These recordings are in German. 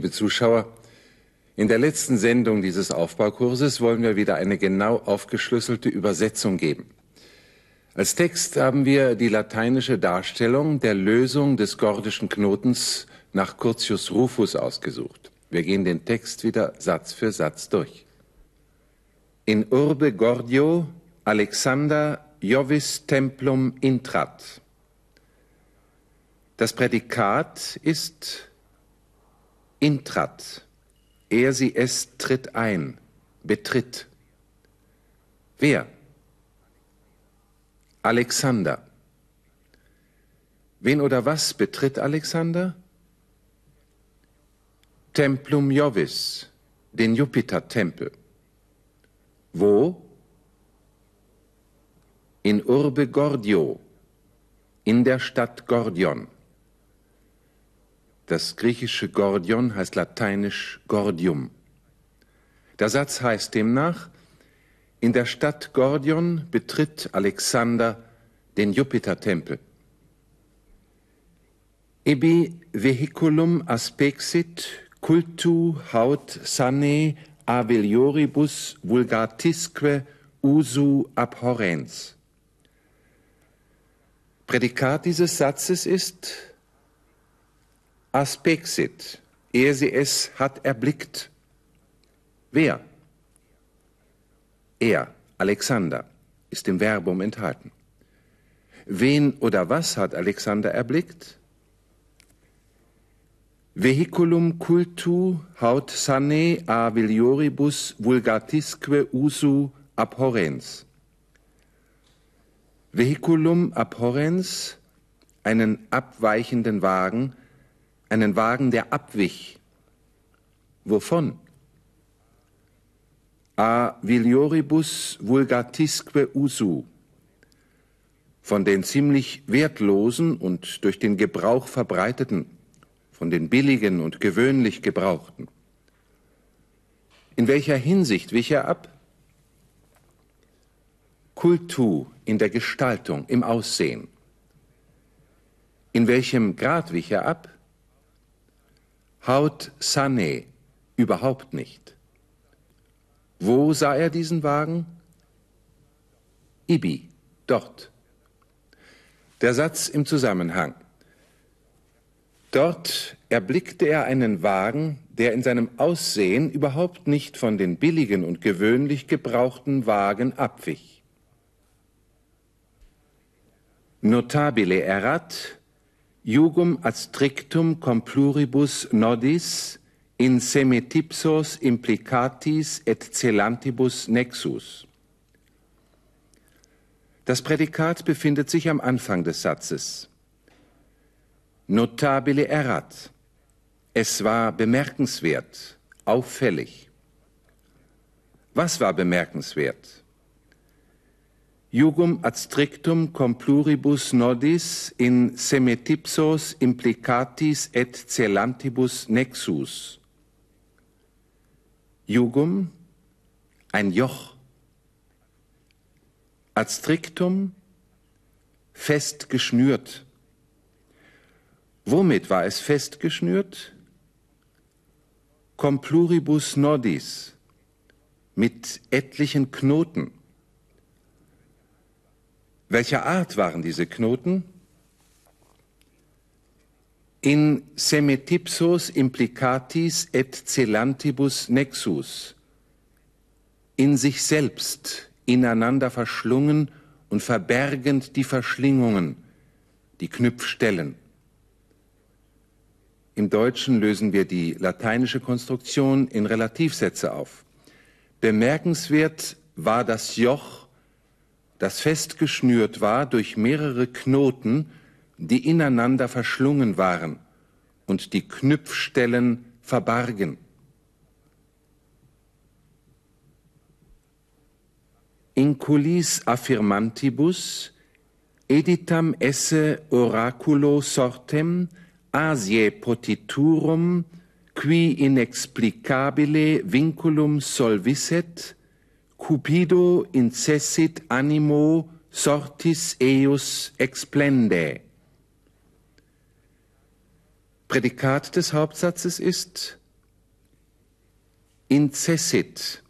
liebe Zuschauer, in der letzten Sendung dieses Aufbaukurses wollen wir wieder eine genau aufgeschlüsselte Übersetzung geben. Als Text haben wir die lateinische Darstellung der Lösung des gordischen Knotens nach Curtius Rufus ausgesucht. Wir gehen den Text wieder Satz für Satz durch. In urbe Gordio Alexander Jovis Templum intrat. Das Prädikat ist intrat. Er, sie, es tritt ein, betritt. Wer? Alexander. Wen oder was betritt Alexander? Templum Jovis, den Jupiter-Tempel. Wo? In Urbe Gordio, in der Stadt Gordion. Das griechische Gordion heißt lateinisch Gordium. Der Satz heißt demnach, in der Stadt Gordion betritt Alexander den Jupitertempel. Ebi vehiculum aspexit cultu haut sane avelioribus vulgatisque usu abhorrens. Prädikat dieses Satzes ist aspexit, er sie es hat erblickt. Wer? Er, Alexander, ist im Verbum enthalten. Wen oder was hat Alexander erblickt? Vehiculum cultu haut sane a vilioribus vulgatisque usu abhorrens. Vehiculum abhorrens, einen abweichenden Wagen, einen Wagen, der abwich. Wovon? A vilioribus vulgatisque usu, von den ziemlich wertlosen und durch den Gebrauch verbreiteten, von den billigen und gewöhnlich gebrauchten. In welcher Hinsicht wich er ab? Kultu in der Gestaltung, im Aussehen. In welchem Grad wich er ab? Haut sane, überhaupt nicht. Wo sah er diesen Wagen? Ibi, dort. Der Satz im Zusammenhang. Dort erblickte er einen Wagen, der in seinem Aussehen überhaupt nicht von den billigen und gewöhnlich gebrauchten Wagen abwich. Notabile erat, jugum ad strictum compluribus nodis in semitipsos implicatis et celantibus nexus. Das Prädikat befindet sich am Anfang des Satzes. Notabile erat. Es war bemerkenswert, auffällig. Was war bemerkenswert? Jugum ad strictum compluribus nodis in semetipsos implicatis et celantibus nexus Jugum, ein Joch. Ad strictum, fest geschnürt. Womit war es fest geschnürt? Com pluribus nodis, mit etlichen Knoten. Welcher Art waren diese Knoten? in semetipsos implicatis et celantibus nexus, in sich selbst ineinander verschlungen und verbergend die Verschlingungen, die Knüpfstellen. Im Deutschen lösen wir die lateinische Konstruktion in Relativsätze auf. Bemerkenswert war das Joch, das festgeschnürt war durch mehrere Knoten, die ineinander verschlungen waren und die Knüpfstellen verbargen. Inculis affirmantibus editam esse oraculo sortem Asiae potiturum qui inexplicabile vinculum solviset cupido incessit animo sortis eius explende Prädikat des Hauptsatzes ist incessit,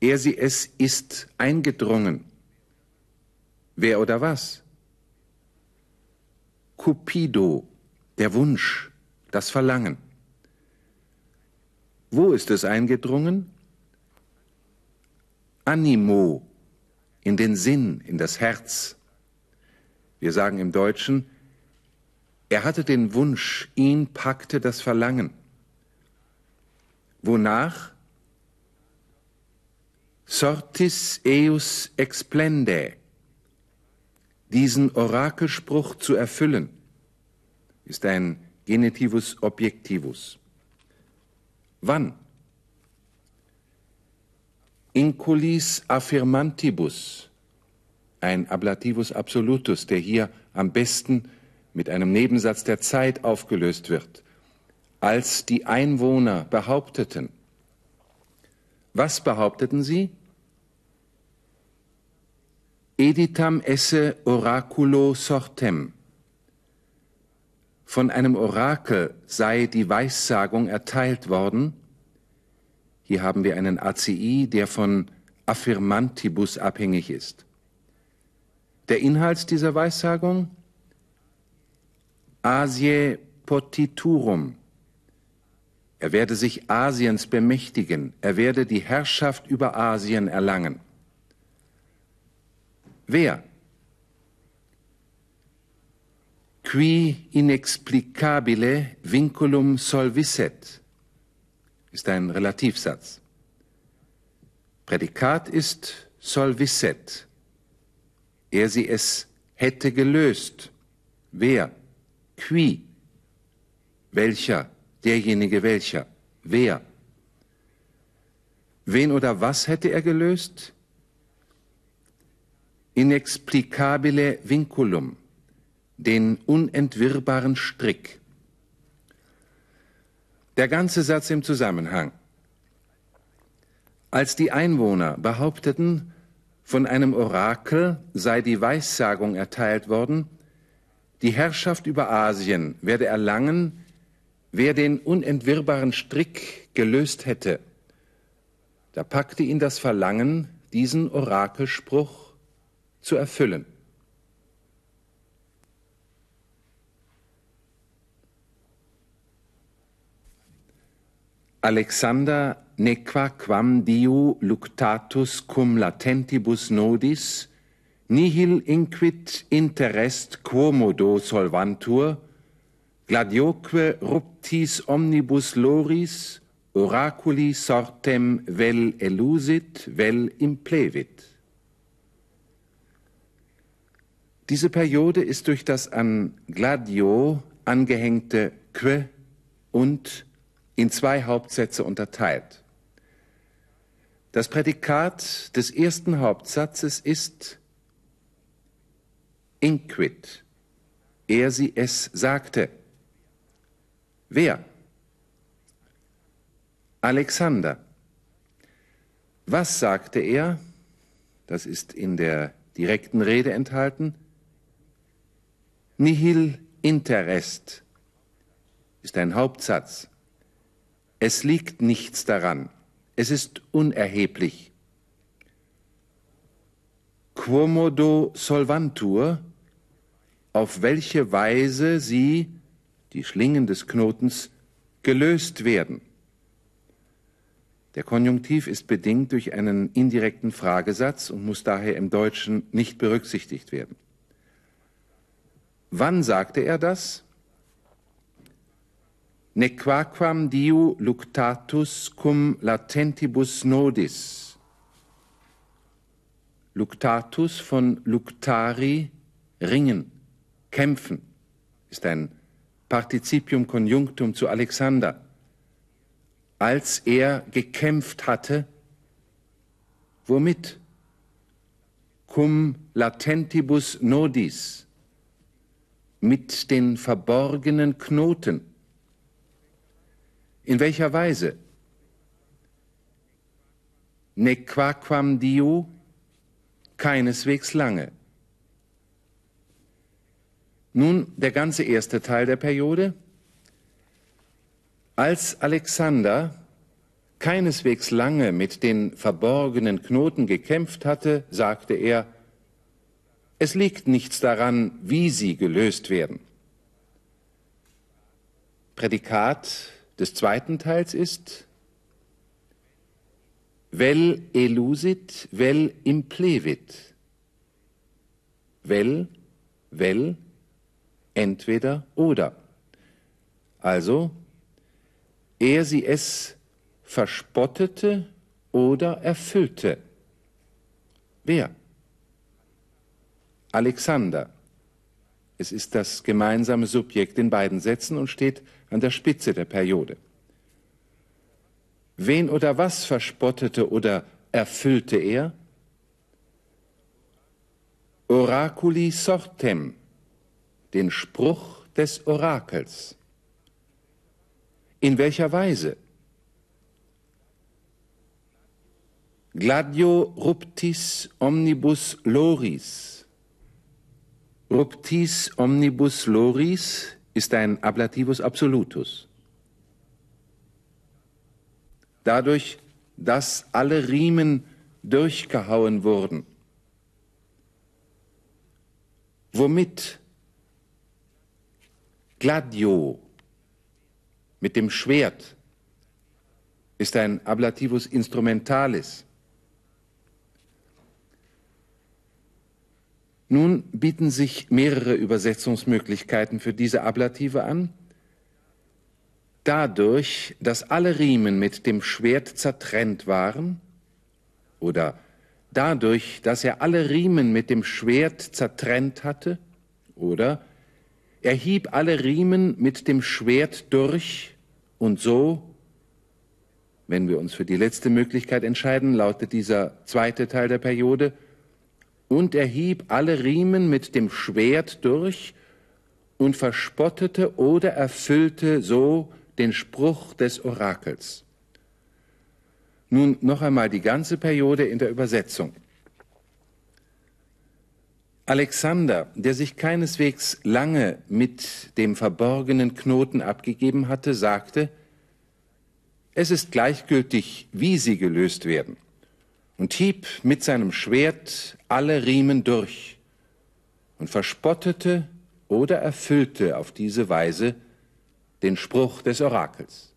er sie es ist eingedrungen. Wer oder was? Cupido, der Wunsch, das Verlangen. Wo ist es eingedrungen? Animo, in den Sinn, in das Herz. Wir sagen im Deutschen, er hatte den Wunsch, ihn packte das Verlangen. Wonach? Sortis eus explende, diesen Orakelspruch zu erfüllen, ist ein Genitivus Objektivus. Wann? Inculis affirmantibus, ein Ablativus absolutus, der hier am besten mit einem Nebensatz der Zeit aufgelöst wird, als die Einwohner behaupteten. Was behaupteten sie? Editam esse oraculo sortem. Von einem Orakel sei die Weissagung erteilt worden, hier haben wir einen ACI, der von Affirmantibus abhängig ist. Der Inhalt dieser Weissagung? Asie potiturum. Er werde sich Asiens bemächtigen, er werde die Herrschaft über Asien erlangen. Wer? Qui inexplicabile vinculum solvisset ist ein Relativsatz. Prädikat ist solvisset. Er sie es hätte gelöst. Wer? Qui? Welcher? Derjenige welcher? Wer? Wen oder was hätte er gelöst? Inexplicabile vinculum, den unentwirrbaren Strick. Der ganze Satz im Zusammenhang. Als die Einwohner behaupteten, von einem Orakel sei die Weissagung erteilt worden, die Herrschaft über Asien werde erlangen, wer den unentwirrbaren Strick gelöst hätte. Da packte ihn das Verlangen, diesen Orakelspruch zu erfüllen. Alexander nequa quam diu luctatus cum latentibus nodis, nihil inquit interest quomodo solvantur, gladioque ruptis omnibus loris, oraculi sortem vel elusit, vel implevit. Diese Periode ist durch das an Gladio angehängte que und in zwei Hauptsätze unterteilt. Das Prädikat des ersten Hauptsatzes ist inquit. Er sie es sagte. Wer? Alexander. Was sagte er? Das ist in der direkten Rede enthalten. Nihil interest ist ein Hauptsatz. Es liegt nichts daran. Es ist unerheblich. Quomodo solvantur, auf welche Weise sie, die Schlingen des Knotens, gelöst werden. Der Konjunktiv ist bedingt durch einen indirekten Fragesatz und muss daher im Deutschen nicht berücksichtigt werden. Wann sagte er das? Nequaquam diu luctatus cum latentibus nodis. Luctatus von luctari, ringen, kämpfen, ist ein Partizipium Conjunctum zu Alexander. Als er gekämpft hatte, womit? Cum latentibus nodis, mit den verborgenen Knoten in welcher Weise? Nequaquam Dio? Keineswegs lange. Nun der ganze erste Teil der Periode. Als Alexander keineswegs lange mit den verborgenen Knoten gekämpft hatte, sagte er, es liegt nichts daran, wie sie gelöst werden. Prädikat des zweiten Teils ist vel elusit, vel implevit. Vel, vel, entweder oder. Also, er sie es verspottete oder erfüllte. Wer? Alexander. Es ist das gemeinsame Subjekt in beiden Sätzen und steht an der Spitze der Periode. Wen oder was verspottete oder erfüllte er? Oraculi sortem, den Spruch des Orakels. In welcher Weise? Gladio ruptis omnibus loris. Ruptis omnibus loris ist ein Ablativus absolutus. Dadurch, dass alle Riemen durchgehauen wurden. Womit? Gladio, mit dem Schwert, ist ein Ablativus instrumentalis. Nun bieten sich mehrere Übersetzungsmöglichkeiten für diese Ablative an. Dadurch, dass alle Riemen mit dem Schwert zertrennt waren, oder dadurch, dass er alle Riemen mit dem Schwert zertrennt hatte, oder er hieb alle Riemen mit dem Schwert durch und so, wenn wir uns für die letzte Möglichkeit entscheiden, lautet dieser zweite Teil der Periode, und er hieb alle Riemen mit dem Schwert durch und verspottete oder erfüllte so den Spruch des Orakels. Nun noch einmal die ganze Periode in der Übersetzung. Alexander, der sich keineswegs lange mit dem verborgenen Knoten abgegeben hatte, sagte, es ist gleichgültig, wie sie gelöst werden und hieb mit seinem Schwert alle Riemen durch und verspottete oder erfüllte auf diese Weise den Spruch des Orakels.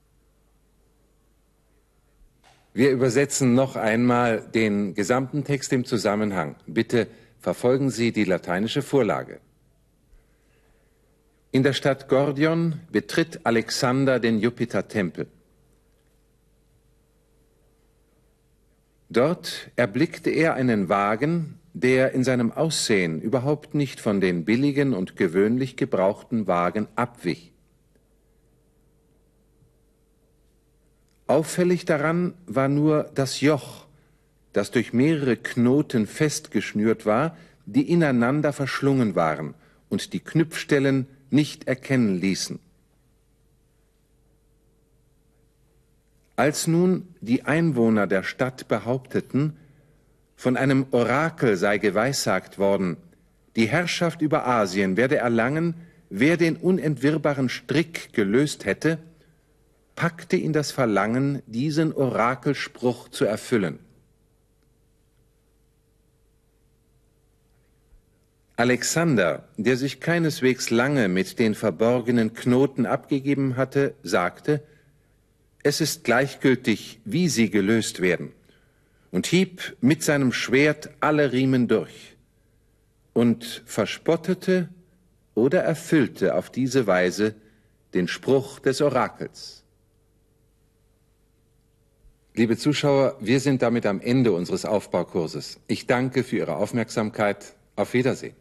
Wir übersetzen noch einmal den gesamten Text im Zusammenhang. Bitte verfolgen Sie die lateinische Vorlage. In der Stadt Gordion betritt Alexander den Jupitertempel. Dort erblickte er einen Wagen, der in seinem Aussehen überhaupt nicht von den billigen und gewöhnlich gebrauchten Wagen abwich. Auffällig daran war nur das Joch, das durch mehrere Knoten festgeschnürt war, die ineinander verschlungen waren und die Knüpfstellen nicht erkennen ließen. Als nun die Einwohner der Stadt behaupteten, von einem Orakel sei geweissagt worden, die Herrschaft über Asien werde erlangen, wer den unentwirrbaren Strick gelöst hätte, packte ihn das Verlangen, diesen Orakelspruch zu erfüllen. Alexander, der sich keineswegs lange mit den verborgenen Knoten abgegeben hatte, sagte, es ist gleichgültig, wie sie gelöst werden, und hieb mit seinem Schwert alle Riemen durch und verspottete oder erfüllte auf diese Weise den Spruch des Orakels. Liebe Zuschauer, wir sind damit am Ende unseres Aufbaukurses. Ich danke für Ihre Aufmerksamkeit. Auf Wiedersehen.